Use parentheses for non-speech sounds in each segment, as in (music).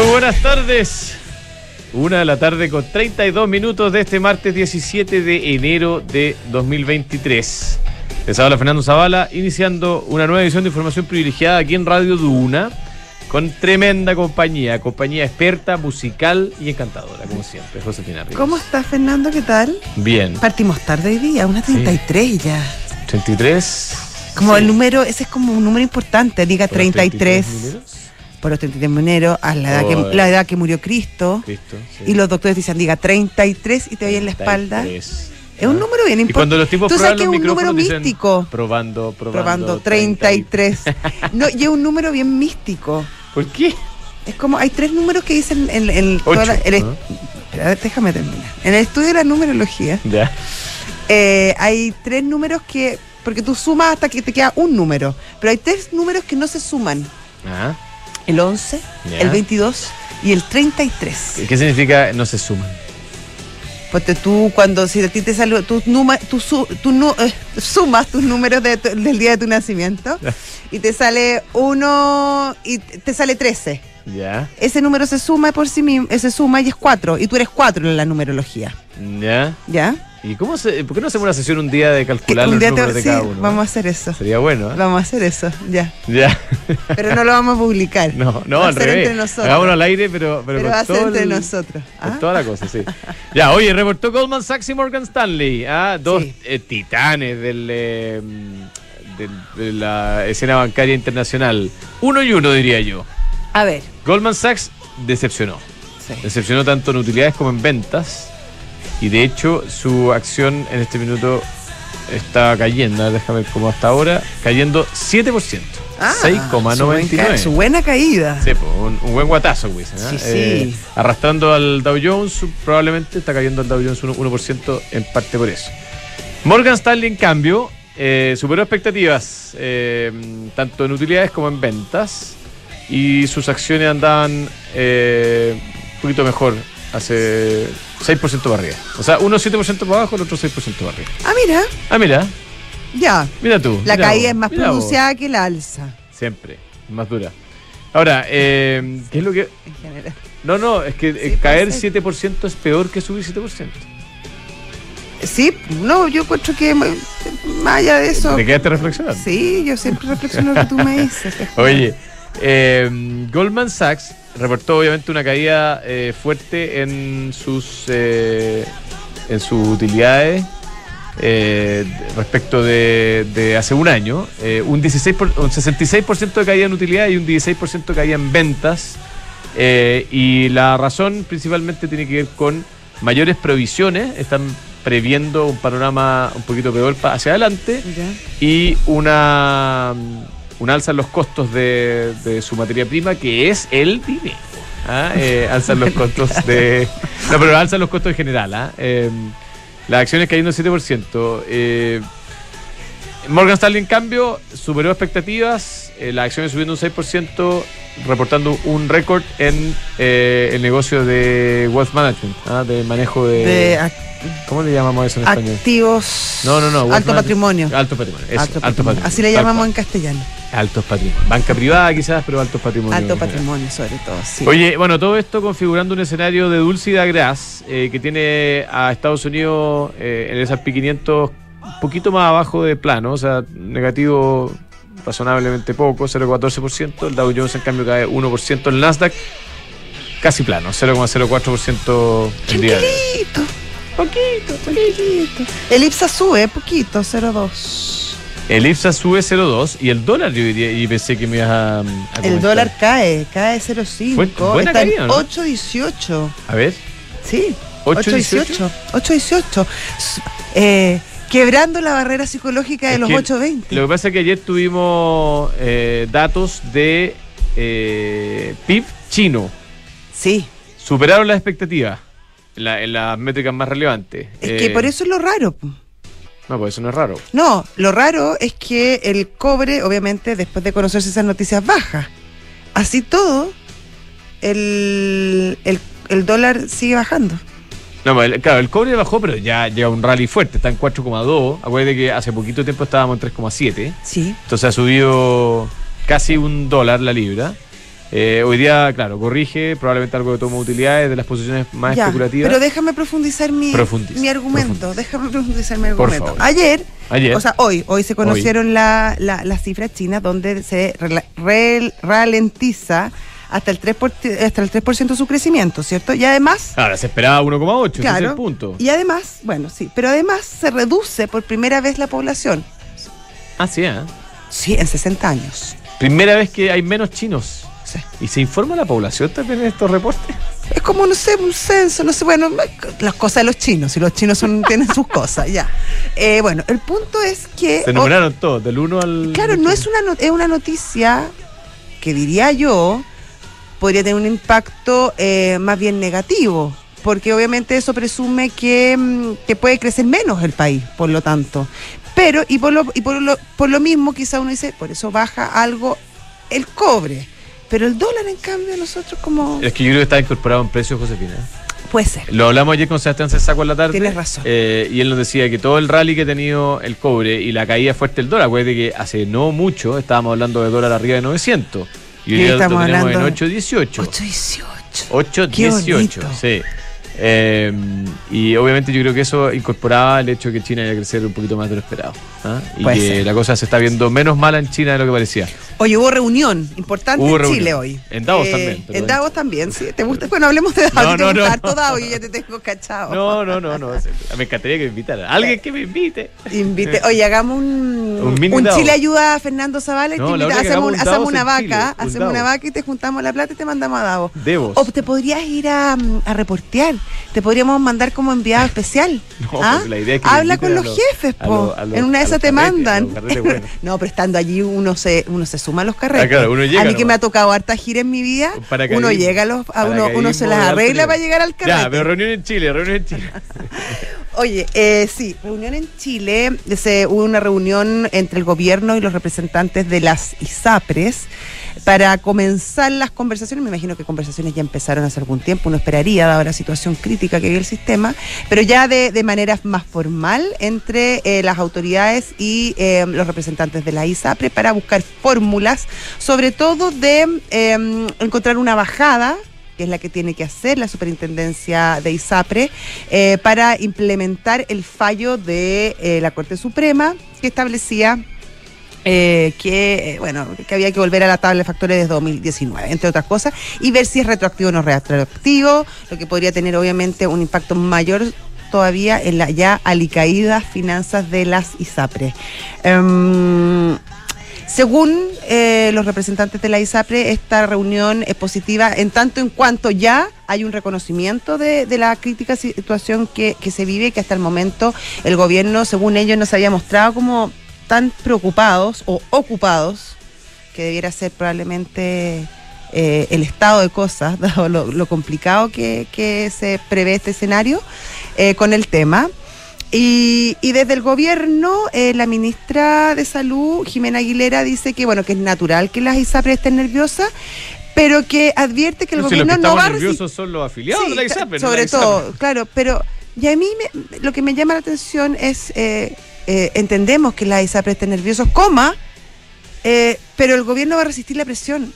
Muy buenas tardes. Una de la tarde con 32 minutos de este martes 17 de enero de 2023. Les habla Fernando Zavala, iniciando una nueva edición de información privilegiada aquí en Radio Duna, con tremenda compañía, compañía experta, musical y encantadora, como siempre, Josefina Rivas. ¿Cómo estás, Fernando? ¿Qué tal? Bien. Partimos tarde hoy día, una 33 ya. 33. Como Sí. el número, ese es como un número importante, diga ¿Por los 33, mineros? Por los 33 mineros, a la edad, que, la edad que murió Cristo. Cristo, sí. Y los doctores dicen, diga 33 y te oyen en la espalda. 33. Es un número bien Y importante. cuando los tipos Tú sabes prueban que es los un número micrófonos dicen, místico. Probando, probando. Probando 30 y- 33. (laughs) no, y es un número bien místico. ¿Por qué? Es como, hay tres números que dicen en, en Ocho, toda la- el. Espera, déjame terminar. En el estudio de la numerología, Ya. eh, hay tres números que, porque tú sumas hasta que te queda un número, pero hay tres números que no se suman. Ah. El 11, Ya. el 22 y el 33. ¿Qué significa no se suman? Porque tú cuando, si a ti te sale, tú, numa- tú su- tú nu- eh, sumas tus números de del día de tu nacimiento y te sale uno y te sale 13. Ya. Ese número se suma por sí mismo, se suma y es 4 y tú eres 4 en la numerología. Ya. ¿Ya? ¿Y cómo se, por qué no hacemos una sesión un día de calcular Un los día te- números de sí, cada uno? vamos a hacer eso. Sería bueno, ¿eh? Vamos a hacer eso, ya. Ya. Pero no lo vamos a publicar. No, no, Va a al ser revés. entre nosotros. Hagámoslo al aire, pero, pero, va a ser entre el- nosotros. Con ¿ah? toda la cosa, sí. (laughs) Ya, oye, reportó Goldman Sachs y Morgan Stanley, ah, dos Sí. eh, titanes del, eh, del- de la escena bancaria internacional. Uno y uno, diría yo. A ver. Goldman Sachs decepcionó. sí. Decepcionó tanto en utilidades como en ventas. Y de hecho, su acción en este minuto está cayendo. Déjame ver cómo hasta ahora. Cayendo 7%. Ah, Su, buen ca- 6,99. su buena caída. Sí, un, un buen guatazo, güey. ¿eh? Sí, sí. Eh, arrastrando al Dow Jones, probablemente está cayendo al Dow Jones un 1% en parte por eso. Morgan Stanley, en cambio, eh, superó expectativas, eh, tanto en utilidades como en ventas, y sus acciones andaban un poquito mejor, hace 6% para arriba. O sea, uno 7% para abajo, el otro 6% para arriba. Ah, mira, Ah, mira, ya. mira tú. La mira caída vos, es más vos. pronunciada que la alza. Siempre, más dura. Ahora, eh, ¿qué es lo que...? En general. No, no, es que eh, Sí, caer puede ser. 7% es peor que subir 7%. Sí, no, yo encuentro que más allá de eso. ¿Te quedaste reflexionando? Sí, yo siempre reflexiono lo que tú me dices. (laughs) Oye, eh, Goldman Sachs reportó obviamente una caída eh, fuerte en sus eh, en sus utilidades eh, respecto de, de hace un año. Eh, un, 16 por- un 66% de caída en utilidades y un 16% de caída en ventas. Eh, y la razón principalmente tiene que ver con mayores provisiones. Están previendo un panorama un poquito peor hacia adelante y una, un alza en los costos de, su materia prima, que es el dinero. ¿ah? Eh, alzan los costos de. No, pero alzan los costos en general. Eh, las acciones cayendo 7%. Eh, Morgan Stanley, en cambio, superó expectativas. eh, las acciones subiendo un 6%, reportando un récord en eh, el negocio de wealth management, ¿ah? de manejo de. ¿Cómo le llamamos eso en español? activos. No, no, no. Alto patrimonio. Alto patrimonio. eso, Alto alto patrimonio. patrimonio. Así le llamamos en castellano. Altos patrimonios. Banca privada quizás, pero altos patrimonios. Alto patrimonio, sobre todo. Sí. Oye, bueno, todo esto configurando un escenario de dulce y de agraz eh, que tiene a Estados Unidos eh, en el S&P 500 un poquito más abajo de plano, o sea, negativo razonablemente poco, 0,14%. El Dow Jones, en cambio, cae 1%. El Nasdaq, casi plano, 0,04% el día de hoy. Poquito. Poquito, poquito. El IPSA sube, poquito, 0,2. El IPSA sube 0,2 y el dólar yo diría, y pensé que me ibas a, a El dólar cae, cae 0,5. Fue buena Está en caída, ¿no? 8,18. A ver, Sí. 8,18. 8,18. S- Eh, quebrando la barrera psicológica de Es los que 8,20. Lo que pasa es que ayer tuvimos eh, datos de eh, PIB chino. Sí. Superaron las expectativas en, la- en las métricas más relevantes. Es Eh, que por eso es lo raro. No, pues eso no es raro. No, lo raro es que el cobre, obviamente, después de conocerse esas noticias, baja. Así todo, el, el, el dólar sigue bajando. No, el- claro, el cobre bajó, pero ya lleva un rally fuerte. Está en 4,2. Acuérdate que hace poquito tiempo estábamos en 3,7. Sí. Entonces ha subido casi un dólar la libra. Eh, hoy día, claro, corrige probablemente algo de toma de utilidades de las posiciones más Ya, especulativas. Pero déjame profundizar mi, Profundiza, mi argumento. profundiza. Déjame profundizar mi Por argumento. favor. Ayer, Ayer. o sea, hoy, hoy se conocieron la- la- las cifras chinas donde se ralentiza hasta el 3%, por, hasta el 3 su crecimiento, ¿cierto? Y además, Ahora se esperaba 1,8, ese es claro, el punto. y además, bueno, sí, pero además se reduce por primera vez la población. Ah, sí, ¿eh? Sí, en 60 años. Primera vez que hay menos chinos. Sí. ¿Y se informa la población también en estos reportes? Es como, no sé, un censo, no sé, bueno, las cosas de los chinos, si los chinos son, (laughs) tienen sus cosas, ya. Eh, bueno, el punto es que... Se numeraron todos, del 1 al. Claro, no es una, no- es una noticia que diría yo podría tener un impacto eh, más bien negativo, porque obviamente eso presume que, mm, que puede crecer menos el país, por lo tanto. Pero, y por lo, y por lo, por lo mismo, quizá uno dice, por eso baja algo el cobre. Pero el dólar, en cambio, nosotros como... Es que yo creo que está incorporado en precios, Josefina. Puede ser. Lo hablamos ayer con Sebastián Saco en la tarde. Tienes razón. Eh, y él nos decía que todo el rally que ha tenido el cobre y la caída fuerte del dólar, acuérdate que hace no mucho estábamos hablando de dólar arriba de 900. Y hoy estamos hablando- en 818. 818. Qué 818, bonito. sí. Eh, y obviamente yo creo que eso incorporaba el hecho de que China iba a crecer un poquito más de lo esperado. ¿ah? Y Puede que ser. la cosa se está viendo menos mala en China de lo que parecía. Oye, hubo reunión importante Hubo en reunión. Chile hoy. Eh, En Davos también, pero En Davos también, sí. ¿Te gusta? Bueno, hablemos de Davos. (laughs) No, ¿Te no, no, harto. Davos? Yo ya te tengo cachado. No, no, no, no. Me encantaría que me invitaran. Alguien que me invite. Invite, (laughs) oye, hagamos un, Un. Chile ayuda a Fernando Zavala y te invita- hacemos, un hacemos una vaca, Chile, un hacemos una vaca y te juntamos la plata y te mandamos a Davos. Devos. O te podrías ir a, mm, a reportear, te podríamos mandar como enviado (laughs) especial. No, ¿Ah? pues la idea es que Habla con los jefes, po. en una de esas te mandan. no, pero estando allí uno se, uno se suma a los carretes. Ah, claro, uno llega a mí que me ha tocado harta gira en mi vida, uno llega a los, a uno, uno se las arregla para llegar al carrete. Ya, pero reunión en Chile, reunión en Chile. (laughs) Oye, eh, sí, reunión en Chile. Se, hubo una reunión entre el gobierno y los representantes de las ISAPRES para comenzar las conversaciones. Me imagino que conversaciones ya empezaron hace algún tiempo, uno esperaría, dada la situación crítica que vive el sistema, pero ya de, de manera más formal entre eh, las autoridades y eh, los representantes de la ISAPRE para buscar fórmulas, sobre todo de eh, encontrar una bajada que es la que tiene que hacer la superintendencia de ISAPRE, eh, para implementar el fallo de eh, la Corte Suprema que establecía eh, que, bueno, que había que volver a la tabla de factores desde 2019, entre otras cosas, y ver si es retroactivo o no retroactivo, lo que podría tener obviamente un impacto mayor todavía en la ya alicaídas finanzas de las ISAPRE. Em, según eh, los representantes de la ISAPRE, esta reunión es positiva en tanto en cuanto ya hay un reconocimiento de, la crítica situación que, que se vive, que hasta el momento el gobierno, según ellos, no se había mostrado como tan preocupados o ocupados, que debiera ser probablemente eh, el estado de cosas, (laughs) dado lo, lo complicado que, que se prevé este escenario eh, con el tema. Y, y desde el gobierno, eh, la ministra de Salud, Jimena Aguilera, dice que bueno que es natural que las ISAPRE estén nerviosas, pero que advierte que el No, si los gobierno que no va a nerviosos son los afiliados Sí, de la ta- ISAPRE. no Sobre la todo, claro, pero y a mí me- lo que me llama la atención es, eh, eh, entendemos que la ISAPRE está nerviosos, coma, eh, pero el gobierno va a resistir la presión.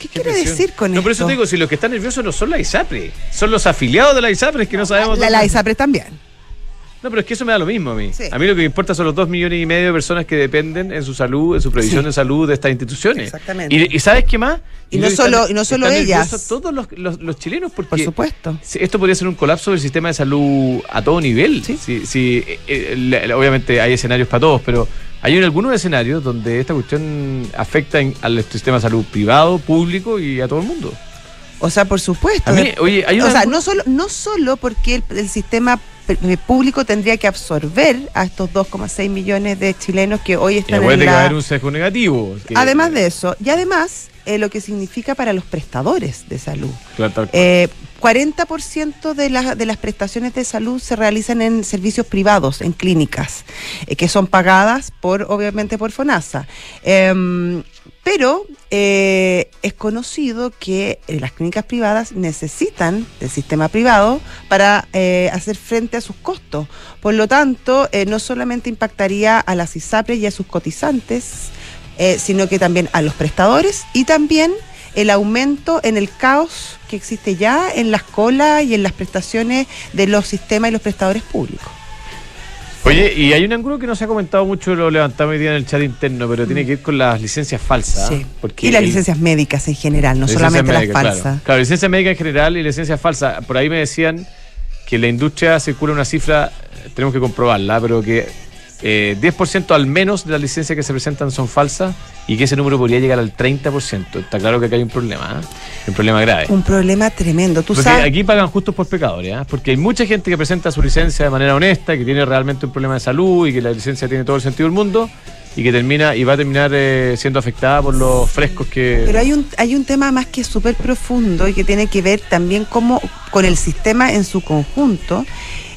¿Qué, ¿Qué quiere presión? decir con No, esto? por eso te digo, si los que están nerviosos no son la ISAPRE, son los afiliados de la ISAPRE que no sabemos la, la ISAPRE también. No, pero es que eso me da lo mismo a mí. Sí. A mí lo que me importa son los dos millones y medio de personas que dependen en su salud, en su previsión Sí. de salud de estas instituciones. Exactamente. Y, y ¿sabes qué más? Y no solo- están- y no solo ellas. Todos los, los- los chilenos, porque Por supuesto. esto podría ser un colapso del sistema de salud a todo nivel. Sí. Si- si, eh, eh, obviamente hay escenarios para todos, pero hay en algunos escenarios donde esta cuestión afecta en- al sistema de salud privado, público y a todo el mundo. O sea, por supuesto. A mí, oye, hay o sea, no solo, no solo porque el, el sistema público tendría que absorber a estos 2,6 millones de chilenos que hoy Y están acuérdate en la... haber un sesgo negativo. que- Además de eso, y además eh, lo que significa para los prestadores de salud. Claro. Eh, 40% de, la- de las prestaciones de salud se realizan en servicios privados, en clínicas, eh, que son pagadas por, obviamente, por FONASA. Pero eh, es conocido que eh, las clínicas privadas necesitan del sistema privado para eh, hacer frente a sus costos. Por lo tanto, no solamente impactaría a las ISAPRES y a sus cotizantes, sino que también a los prestadores y también el aumento en el caos que existe ya en las colas y en las prestaciones de los sistemas y los prestadores públicos. Oye, y hay un ángulo que no se ha comentado mucho, lo levantamos hoy día en el chat interno, pero tiene que ver con las licencias falsas. Sí. Porque y las el- licencias médicas en general, no licencias solamente las falsas. Claro. Claro, licencia médica en general y licencia falsa. Por ahí me decían que la industria circula una cifra, tenemos que comprobarla, pero que eh, 10% al menos de las licencias que se presentan son falsas y que ese número podría llegar al 30%. Está claro que acá hay un problema, ¿eh? un problema grave. Un problema tremendo. Tú Porque sabes. aquí pagan justos por pecadores, ¿eh? porque hay mucha gente que presenta su licencia de manera honesta, que tiene realmente un problema de salud y que la licencia tiene todo el sentido del mundo y que termina y va a terminar eh, siendo afectada por los frescos que... Pero hay un, hay un tema más que súper profundo y que tiene que ver también como con el sistema en su conjunto.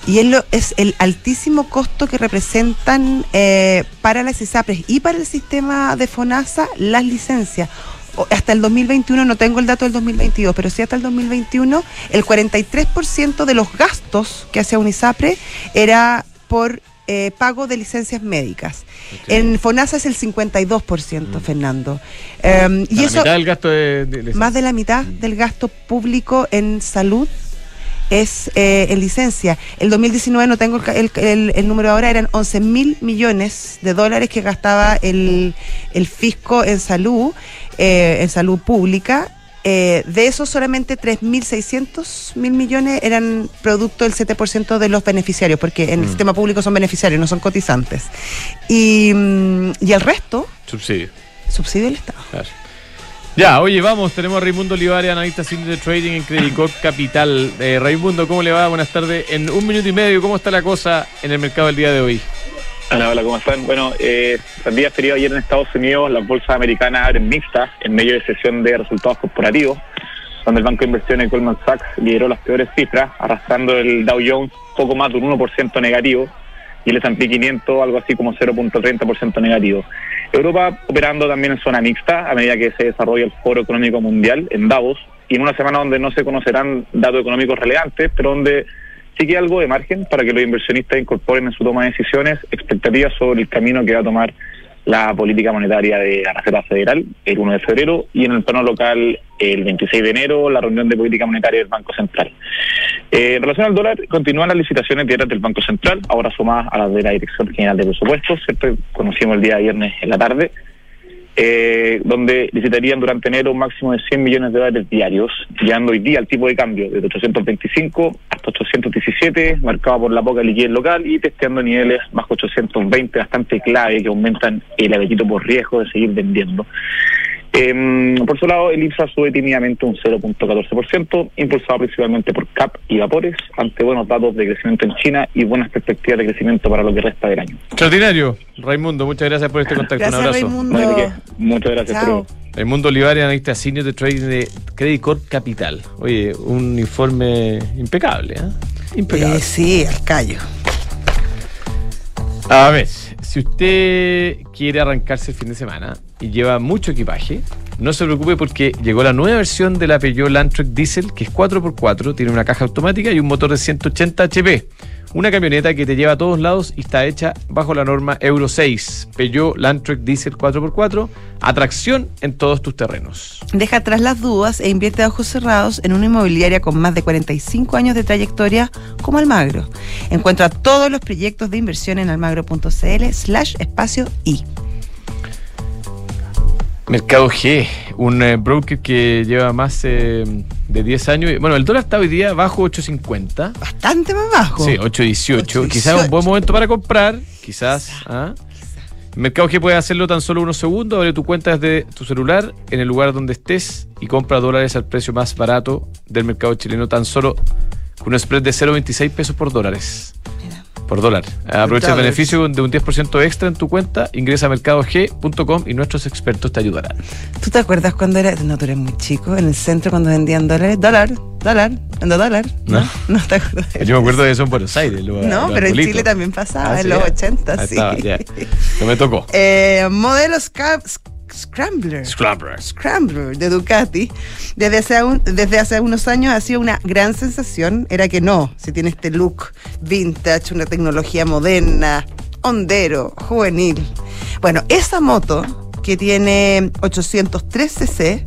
Y es, lo, es el altísimo costo que representan eh, para las ISAPRES y para el sistema de FONASA las licencias. O- Hasta el 2021, no tengo el dato del 2022, pero sí hasta el 2021, el 43% de los gastos que hacía un ISAPRE era por eh, pago de licencias médicas. En FONASA es el 52%, Fernando. Eh, y Mm. la eso, mitad del gasto de, de- de- más de la mitad del gasto público en salud es eh, en licencia. El 2019, no tengo el, el- el- número ahora, eran 11 mil millones de dólares que gastaba el, el fisco en salud, eh, en salud pública. Eh, de esos solamente 3.600 mil millones eran producto del 7% de los beneficiarios, porque en el Mm. sistema público son beneficiarios, no son cotizantes. Y, mm, y el resto, subsidio. subsidio del Estado. Claro. Ya, oye, vamos, tenemos a Raimundo Olivares, analista de trading en Credit Corp Capital. Eh, Raimundo, ¿cómo le va? Buenas tardes. En un minuto y medio, ¿cómo está la cosa en el mercado el día de hoy? Hola, hola, ¿cómo están? Bueno, eh, el día feriado ayer en Estados Unidos, las bolsas americanas abren mixtas en medio de sesión de resultados corporativos, donde el banco de inversiones Goldman Sachs lideró las peores cifras, arrastrando el Dow Jones poco más de un 1% negativo y el S&P 500 algo así como 0.30% negativo. Europa operando también en zona mixta a medida que se desarrolla el Foro Económico Mundial en Davos y en una semana donde no se conocerán datos económicos relevantes, pero donde sí que algo de margen para que los inversionistas incorporen en su toma de decisiones expectativas sobre el camino que va a tomar la política monetaria de la Reserva Federal el 1 de febrero y en el plano local el 26 de enero la reunión de política monetaria del Banco Central. Eh, en relación al dólar, continúan las licitaciones diarias del Banco Central, ahora sumadas a las de la Dirección General de Presupuestos, ¿cierto? conocimos el día viernes en la tarde, eh, donde licitarían durante enero un máximo de 100 millones de dólares diarios, llegando hoy día al tipo de cambio de 825 hasta 817, marcado por la poca liquidez local y testeando niveles bajo 820 bastante clave que aumentan el apetito por riesgo de seguir vendiendo. Eh, por su lado, el IPSA sube tímidamente un 0.14%, impulsado principalmente por CAP y Vapores, ante buenos datos de crecimiento en China y buenas perspectivas de crecimiento para lo que resta del año. Extraordinario. Raimundo, muchas gracias por este contacto. Gracias, un abrazo. Raimundo. No. Muchas gracias. Chao. Raimundo Olivares, analista senior de trading de Credit Corp Capital. Oye, un informe impecable, ¿eh? Impecable. Eh, sí, al callo. A ver, si usted quiere arrancarse el fin de semana y lleva mucho equipaje, no se preocupe porque llegó la nueva versión de la Peugeot Landtrek Diesel, que es 4x4, tiene una caja automática y un motor de 180 HP. Una camioneta que te lleva a todos lados y está hecha bajo la norma Euro 6. Peugeot Landtrek Diesel 4x4, atracción en todos tus terrenos. Deja atrás las dudas e invierte a ojos cerrados en una inmobiliaria con más de 45 años de trayectoria como Almagro. Encuentra todos los proyectos de inversión en almagro.cl slash espacio y. Mercado G, un eh, broker que lleva más eh, de 10 años. Bueno, el dólar está hoy día bajo 8.50. Bastante más bajo. Sí, 8.18. 8.18. Quizás un buen momento para comprar. Quizás. ¿ah? Mercado G puede hacerlo tan solo unos segundos. Abre tu cuenta desde tu celular en el lugar donde estés y compra dólares al precio más barato del mercado chileno, tan solo con un spread de 0.26 pesos por dólares. Por dólar. Aprovecha el beneficio de un 10% extra en tu cuenta. Ingresa a mercadog.com y nuestros expertos te ayudarán. ¿Tú te acuerdas cuando era, no, tú eres muy chico, en el centro cuando vendían dólares? Dólar, dólar, ando dólar. ¿No? No, (laughs) te acuerdas. Yo me acuerdo de eso en Buenos Aires. lo- No, pero en. Chile también pasaba, Ah, en sí, los ya. 80, Ahí sí. estaba, ya. (laughs) No me tocó. Eh, modelo Sca- Sc- Scrambler. Scrambler. Scrambler de Ducati, desde hace, un- desde hace unos años ha sido una gran sensación. Era que no, si tiene este look vintage, una tecnología moderna, hondero, juvenil. Bueno, esa moto que tiene 803 cc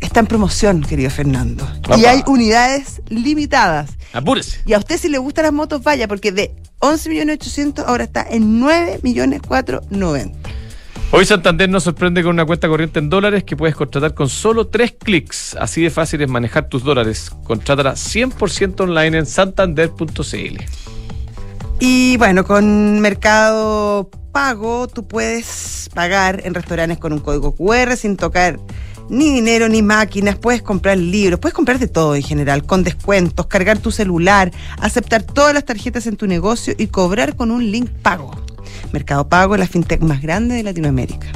está en promoción, querido Fernando. Y hay unidades limitadas. Apúrese. Y a usted si le gustan las motos, vaya, porque de 11 millones 800 ahora está en 9 millones 490. Hoy Santander nos sorprende con una cuenta corriente en dólares que puedes contratar con solo tres clics. Así de fácil es manejar tus dólares. Contrátala 100% online en santander.cl. Y bueno, con Mercado Pago tú puedes pagar en restaurantes con un código QR sin tocar ni dinero ni máquinas, puedes comprar libros, puedes comprar de todo en general, con descuentos, cargar tu celular, aceptar todas las tarjetas en tu negocio y cobrar con un link pago. Mercado Pago es la fintech más grande de Latinoamérica.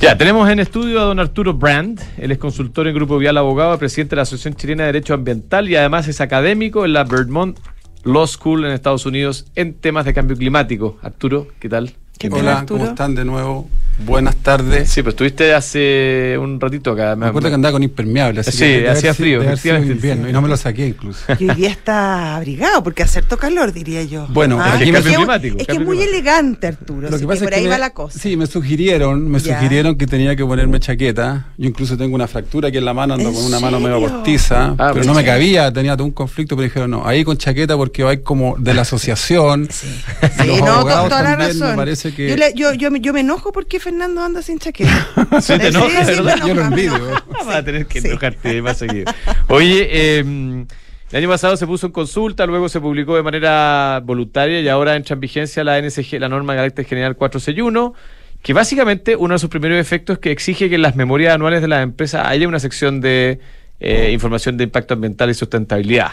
Ya, tenemos en estudio a don Arturo Brand. Él es consultor en Grupo Vial Abogado, presidente de la Asociación Chilena de Derecho Ambiental y además es académico en la Vermont Law School en Estados Unidos en temas de cambio climático. Arturo, ¿qué tal? ¿Qué tal, Hola, Arturo? ¿cómo están de nuevo? Buenas tardes. Sí, pues estuviste hace un ratito acá. Me acuerdo que andaba con impermeable, así Sí, que hacía frío, invierno, y no me lo saqué incluso. Y hoy día está abrigado porque hace harto calor, diría yo. Bueno, Ah, aquí es me- que- Cambio climático, Es que es muy elegante, Arturo. Lo que que pasa por es ahí que va me- la cosa. Sí, me sugirieron, me Ya. sugirieron que tenía que ponerme chaqueta. Yo incluso tengo una fractura aquí en la mano, ando ¿En con una mano medio serio? cortiza, Ah, pero pues no me sí. cabía, tenía todo un conflicto, pero dijeron, no, ahí con chaqueta porque hay como de la asociación. Sí, (laughs) Los sí no, abogados toda la me razón. parece que- yo, le- yo, yo, me- yo me enojo porque Fernando anda sin chaqueta. (laughs) Sí, te Sí, enoja, sí, enoja, Yo lo envidio. enoja. Vas a tener que Sí. enojarte más seguido. Oye, eh, el año pasado se puso en consulta, luego se publicó de manera voluntaria y ahora entra en vigencia la NSG, la norma de carácter general 461, que básicamente uno de sus primeros efectos es que exige que en las memorias anuales de las empresas haya una sección de eh, información de impacto ambiental y sustentabilidad.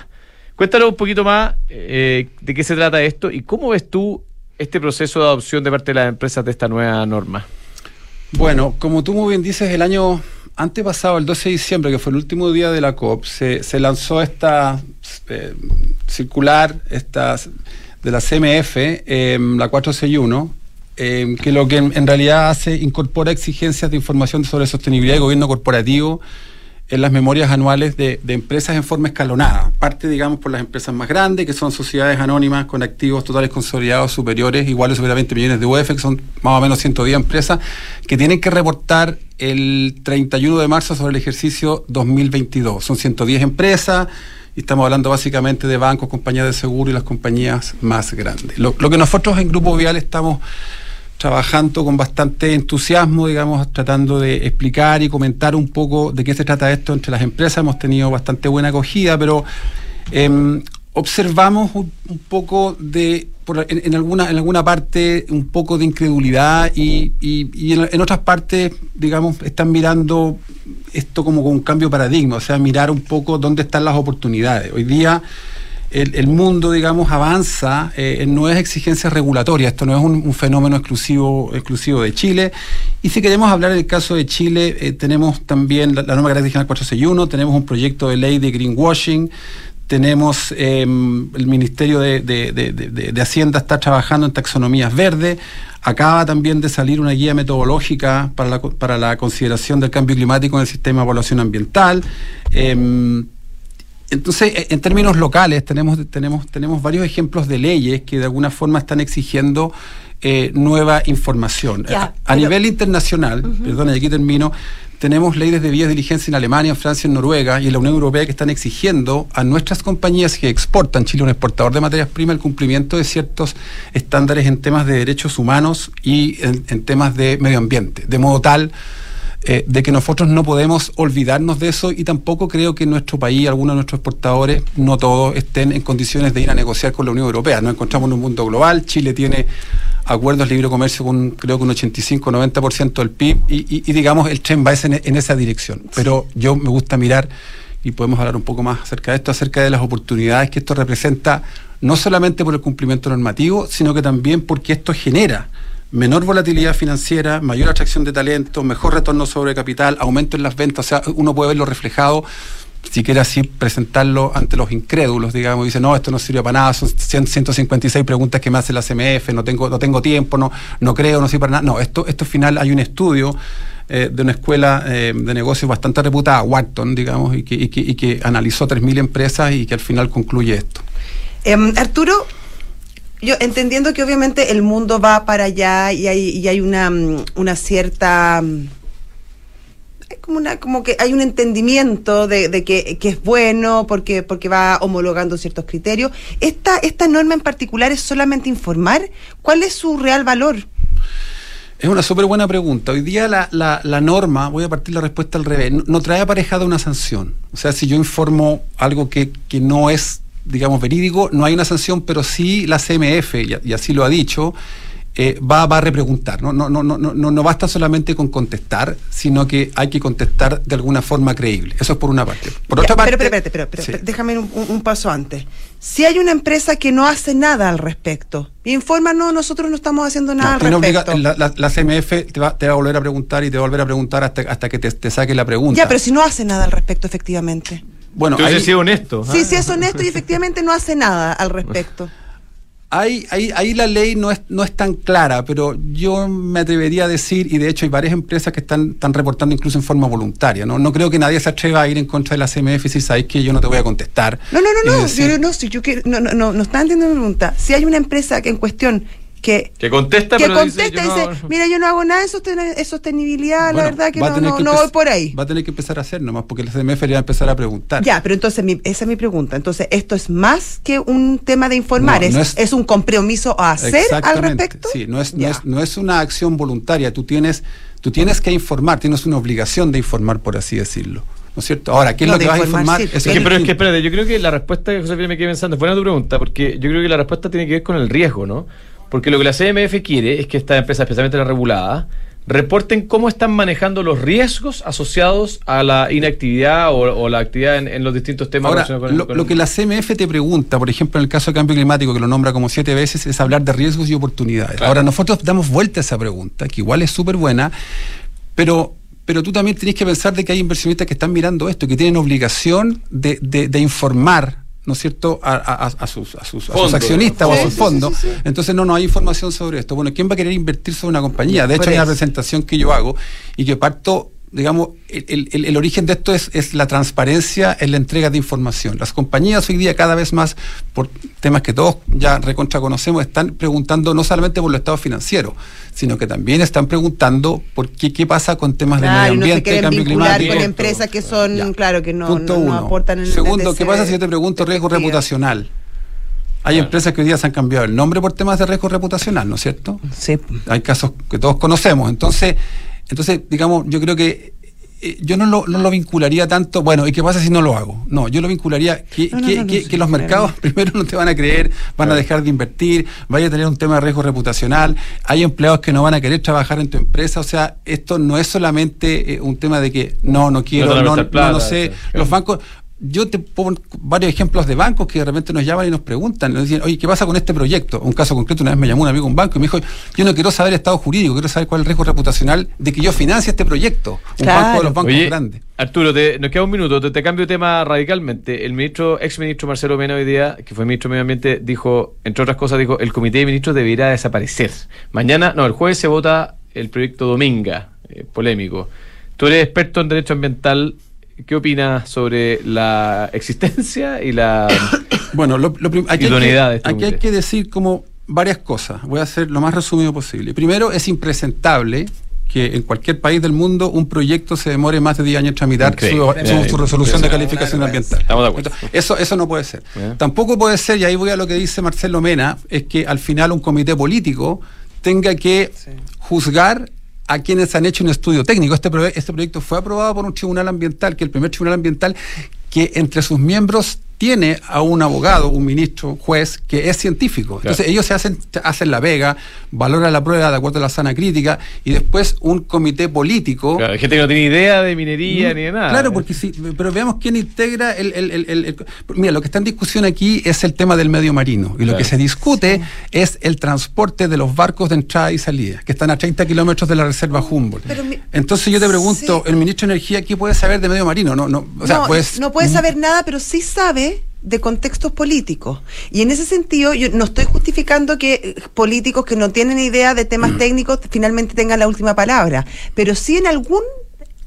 Cuéntanos un poquito más eh, de qué se trata esto y cómo ves tú este proceso de adopción de parte de las empresas de esta nueva norma. Bueno, como tú muy bien dices, el año antepasado, el 12 de diciembre, que fue el último día de la COP, se, lanzó esta eh, circular esta, de la CMF, eh, la 461, eh, que lo que en, en realidad hace, incorpora exigencias de información sobre sostenibilidad y gobierno corporativo en las memorias anuales de, de empresas en forma escalonada. Parte, digamos, por las empresas más grandes, que son sociedades anónimas con activos totales consolidados superiores, iguales a 20 millones de UF, que son más o menos 110 empresas, que tienen que reportar el 31 de marzo sobre el ejercicio 2022. Son 110 empresas. Y estamos hablando básicamente de bancos, compañías de seguro y las compañías más grandes. Lo, lo que nosotros en Grupo Vial estamos trabajando con bastante entusiasmo, digamos, tratando de explicar y comentar un poco de qué se trata esto entre las empresas. Hemos tenido bastante buena acogida, pero em, observamos un, poco de, en, alguna, en alguna parte, un poco de incredulidad y en, en otras partes, digamos, están mirando esto como con un cambio de paradigma, o sea, mirar un poco dónde están las oportunidades. Hoy día el, el mundo, digamos, avanza eh, en nuevas exigencias regulatorias. Esto no es un, un fenómeno exclusivo, exclusivo de Chile. Y si queremos hablar del caso de Chile, eh, tenemos también la, la norma carácter general 461, tenemos un proyecto de ley de greenwashing, tenemos eh, el Ministerio de, de- de- de- Hacienda está trabajando en taxonomías verdes. Acaba también de salir una guía metodológica para la, para la consideración del cambio climático en el sistema de evaluación ambiental. Entonces, eh, en términos locales, tenemos, tenemos, tenemos varios ejemplos de leyes que de alguna forma están exigiendo eh, nueva información. Ya, a pero- nivel internacional, perdona, y aquí termino, tenemos leyes de vías de diligencia en Alemania, en Francia, en Noruega y en la Unión Europea que están exigiendo a nuestras compañías que exportan, Chile un exportador de materias primas, el cumplimiento de ciertos estándares en temas de derechos humanos y en, en temas de medio ambiente, de modo tal eh, de que nosotros no podemos olvidarnos de eso y tampoco creo que en nuestro país, algunos de nuestros exportadores, no todos estén en condiciones de ir a negociar con la Unión Europea. Nos encontramos en un mundo global, Chile tiene acuerdos de libre comercio con creo que un 85-90% del PIB y, y- y, digamos el tren va en, en esa dirección. Pero yo me gusta mirar y podemos hablar un poco más acerca de esto, acerca de las oportunidades que esto representa, no solamente por el cumplimiento normativo, sino que también porque esto genera menor volatilidad financiera, mayor atracción de talento, mejor retorno sobre capital, aumento en las ventas, o sea, uno puede verlo reflejado, si quiere así presentarlo ante los incrédulos, digamos, dice, no, esto no sirve para nada, son 100, 156 preguntas que me hace la CMF, no tengo, no tengo tiempo, no, no creo, no sirve para nada. No, esto, esto al final hay un estudio eh, de una escuela eh, de negocios bastante reputada, Wharton, digamos, y que, y que, y que analizó 3.000 empresas y que al final concluye esto. Em, Arturo, yo entendiendo que obviamente el mundo va para allá y hay, y hay una, mm, una cierta... mm, como una como que hay un entendimiento de, que, es bueno porque porque va homologando ciertos criterios. Esta esta norma en particular es solamente informar cuál es su real valor. Es una súper buena pregunta. Hoy día la, la, la, norma, voy a partir la respuesta al revés, no, no, trae aparejada una sanción. O sea, si yo informo algo que, que no es, digamos, verídico, no hay una sanción, pero sí la CMF, y, así lo ha dicho, eh, va, va, a repreguntar. ¿no? No, no, no, no, no basta solamente con contestar, sino que hay que contestar de alguna forma creíble. Eso es por una parte. Por ya, otra parte. Pero, pero, pero, pero, sí. déjame un, un, paso antes. Si hay una empresa que no hace nada al respecto, informa, no, nosotros no estamos haciendo nada al respecto. Obliga, la, la, la, CMF te va, te va, a volver a preguntar y te va a volver a preguntar hasta, hasta que te, te saque la pregunta. Ya, pero si no hace nada al respecto, efectivamente. Bueno, Entonces, ahí, sí, honesto. Sí, ¿eh? sí, es honesto y efectivamente no hace nada al respecto. (laughs) Ahí, ahí, ahí, la ley no es, no es tan clara, pero yo me atrevería a decir, y de hecho hay varias empresas que están, están reportando incluso en forma voluntaria. ¿no? no creo que nadie se atreva a ir en contra de la CMF decir, sabes que yo no te voy a contestar. No, no, no, no, decir, yo, no, si yo quiero, no, no, no, no está entendiendo mi pregunta. Si hay una empresa que en cuestión que, que contesta, que pero contesta dice, dice no, mira, yo no hago nada de sosten sostenibilidad, bueno, la verdad que no, no, que no empe- voy por ahí. Va a tener que empezar a hacer nomás, porque la CMF le va a empezar a preguntar. Ya, pero entonces mi, esa es mi pregunta. Entonces, esto es más que un tema de informar, No, es, no es, es- un compromiso a hacer al respecto. Sí, no es, no, es, no es una acción voluntaria. Tú tienes, tú tienes que informar, tienes una obligación de informar, por así decirlo. ¿No es cierto? Ahora, ¿qué es No, lo que vas a informar, sí, Es que, pero es que espérate, yo creo que la respuesta que Josefina me quedé pensando, es buena tu pregunta, porque yo creo que la respuesta tiene que ver con el riesgo, ¿no? Porque lo que la CMF quiere es que estas empresas, especialmente las reguladas, reporten cómo están manejando los riesgos asociados a la inactividad o, o la actividad en, en los distintos temas Ahora, relacionados con- lo, con- lo que la CMF te pregunta, por ejemplo, en el caso de cambio climático, que lo nombra como siete veces, es hablar de riesgos y oportunidades. Claro. Ahora, nosotros damos vuelta a esa pregunta, que igual es súper buena, pero, pero tú también tienes que pensar de que hay inversionistas que están mirando esto, que tienen obligación de, de- de informar. ¿No es cierto? A, a- a- sus, a, sus, a sus Fondo, accionistas o a sus fondos. sí, sí, sí. Entonces no, no hay información sobre esto. Bueno, ¿quién va a querer invertir sobre una compañía? De hecho, hay una presentación que yo hago y que parto, digamos, el, el- el origen de esto es, es la transparencia en la entrega de información. Las compañías hoy día cada vez más, por temas que todos ya recontra conocemos, están preguntando no solamente por los estados financieros, sino que también están preguntando por qué, qué pasa con temas Claro, de no medio se ambiente, quieren cambio climático. con empresas que son, Ya. claro, que no, Punto no- no uno. aportan el Segundo, ¿qué pasa si yo te pregunto riesgo reputacional? Hay Claro. empresas que hoy día se han cambiado el nombre por temas de riesgo reputacional, ¿no es cierto? Sí. hay casos que todos conocemos. Entonces, entonces digamos, yo creo que eh, yo no lo, no lo vincularía tanto, bueno, ¿y qué pasa si no lo hago? No, yo lo vincularía que, No, no, que, no, no, que- sí, que los claro. mercados (laughs) primero no te van a creer, van a dejar de invertir, vaya a tener un tema de riesgo reputacional, hay empleados que no van a querer trabajar en tu empresa, o sea, esto no es solamente eh, un tema de que no, no quiero, no, no, plata, no sé, claro. los bancos... Yo te pongo varios ejemplos de bancos que de repente nos llaman y nos preguntan, nos dicen, oye, ¿qué pasa con este proyecto? Un caso concreto, una vez me llamó un amigo de un banco y me dijo, yo no quiero saber estado jurídico, quiero saber cuál es el riesgo reputacional de que yo financie este proyecto. Un Claro. banco de los bancos Oye, grandes. Arturo, te- nos queda un minuto, te, te cambio de tema radicalmente. El ministro, ex ministro Marcelo Mena hoy día, que fue ministro de Medio Ambiente, dijo, entre otras cosas, dijo, el comité de ministros debería desaparecer. Mañana, no, el jueves se vota el proyecto Dominga, eh, polémico. Tú eres experto en derecho ambiental, ¿qué opinas sobre la existencia y la... (coughs) Bueno, lo, lo prim- aquí, hay Idoneidad de que, este aquí hay que decir como varias cosas. Voy a hacer lo más resumido posible. Primero, es impresentable que en cualquier país del mundo un proyecto se demore más de 10 años en tramitar su, Increíble. su- su resolución de calificación ambiental. Estamos de acuerdo. Entonces, Eso, eso no puede ser. Tampoco puede ser, y ahí voy a lo que dice Marcelo Mena, es que al final un comité político tenga que juzgar a quienes han hecho un estudio técnico. Este, proye- este proyecto fue aprobado por un tribunal ambiental, que es el primer tribunal ambiental que entre sus miembros tiene a un abogado, un ministro, un juez, que es científico. Entonces ellos se hacen, hacen la vega, valoran la prueba de acuerdo a la sana crítica, y después un comité político Claro, hay gente que no tiene idea de minería ni de nada. Mm, Claro, porque sí, pero veamos quién integra el, el- el- el- el- Mira, lo que está en discusión aquí es el tema del medio marino. Y lo Claro. que se discute es el transporte de los barcos de entrada y salida, que están a 30 kilómetros de la reserva Humboldt. Pero mi- Entonces yo te pregunto, Sí. el ministro de Energía, ¿qué puede saber de medio marino? No, no, o sea, no, pues, no puede saber nada, pero sí sabe de contextos políticos. Y en ese sentido, yo no estoy justificando que eh, políticos que no tienen idea de Mm. temas técnicos finalmente tengan la última palabra, pero sí en algún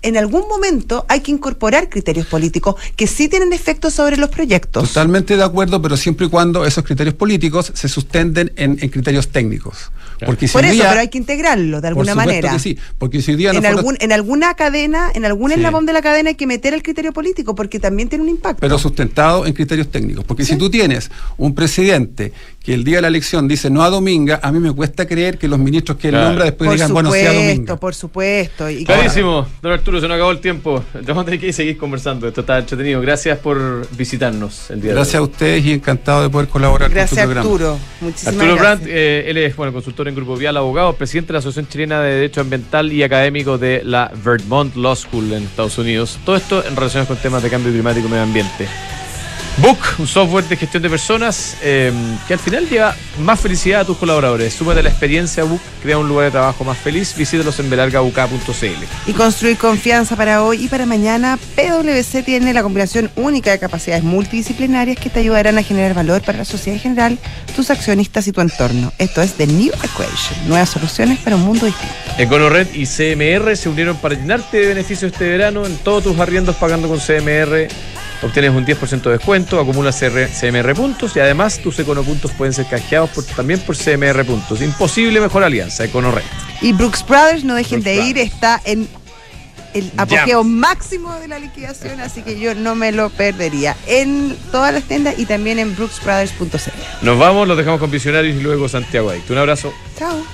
en algún momento hay que incorporar criterios políticos que sí tienen efecto sobre los proyectos. Totalmente de acuerdo, pero siempre y cuando esos criterios políticos se sustenten en, en criterios técnicos. Porque si Por eso, día- pero hay que integrarlo de por alguna supuesto manera. que sí, porque si hoy día En, nosotros- algún, en alguna cadena, en algún Sí. eslabón de la cadena hay que meter el criterio político porque también tiene un impacto. pero sustentado en criterios técnicos. Porque si tú tienes un presidente que el día de la elección dice no a Dominga, a mí me cuesta creer que los ministros que él Claro. nombra después por digan, bueno, sea Dominga. supuesto, por supuesto. Y Clarísimo, don Arturo, se nos acabó el tiempo. Vamos a tener que seguir conversando. Esto está entretenido. Gracias por visitarnos el día de hoy. Gracias a ustedes y encantado de poder colaborar Gracias, con tu programa. Arturo. Muchísimas Arturo gracias. Brandt, eh, él es bueno, consultor en Grupo Vial, abogado, presidente de la Asociación Chilena de Derecho Ambiental y académico de la Vermont Law School en Estados Unidos. Todo esto en relación con temas de cambio climático y medio ambiente. Book, un software de gestión de personas eh, que al final lleva más felicidad a tus colaboradores. Súmate la experiencia Book, crea un lugar de trabajo más feliz. Visítalos en belargauk.cl. Y construir confianza para hoy y para mañana. PwC tiene la combinación única de capacidades multidisciplinarias que te ayudarán a generar valor para la sociedad en general, tus accionistas y tu entorno. Esto es The New Equation, nuevas soluciones para un mundo distinto. EconoRed y CMR se unieron para llenarte de beneficios este verano en todos tus arriendos pagando con CMR. Obtienes un 10% de descuento, acumulas CR CMR puntos y además tus econopuntos pueden ser canjeados por- también por CMR puntos. Imposible mejor alianza, EconoRed. Y Brooks Brothers, no dejen Brooks de ir, está en el apogeo máximo de la liquidación, así que yo no me lo perdería. En todas las tiendas y también en brooksbrothers.cl. Nos vamos, los dejamos con Visionarios y luego Santiago Adicto. Un abrazo. Chao.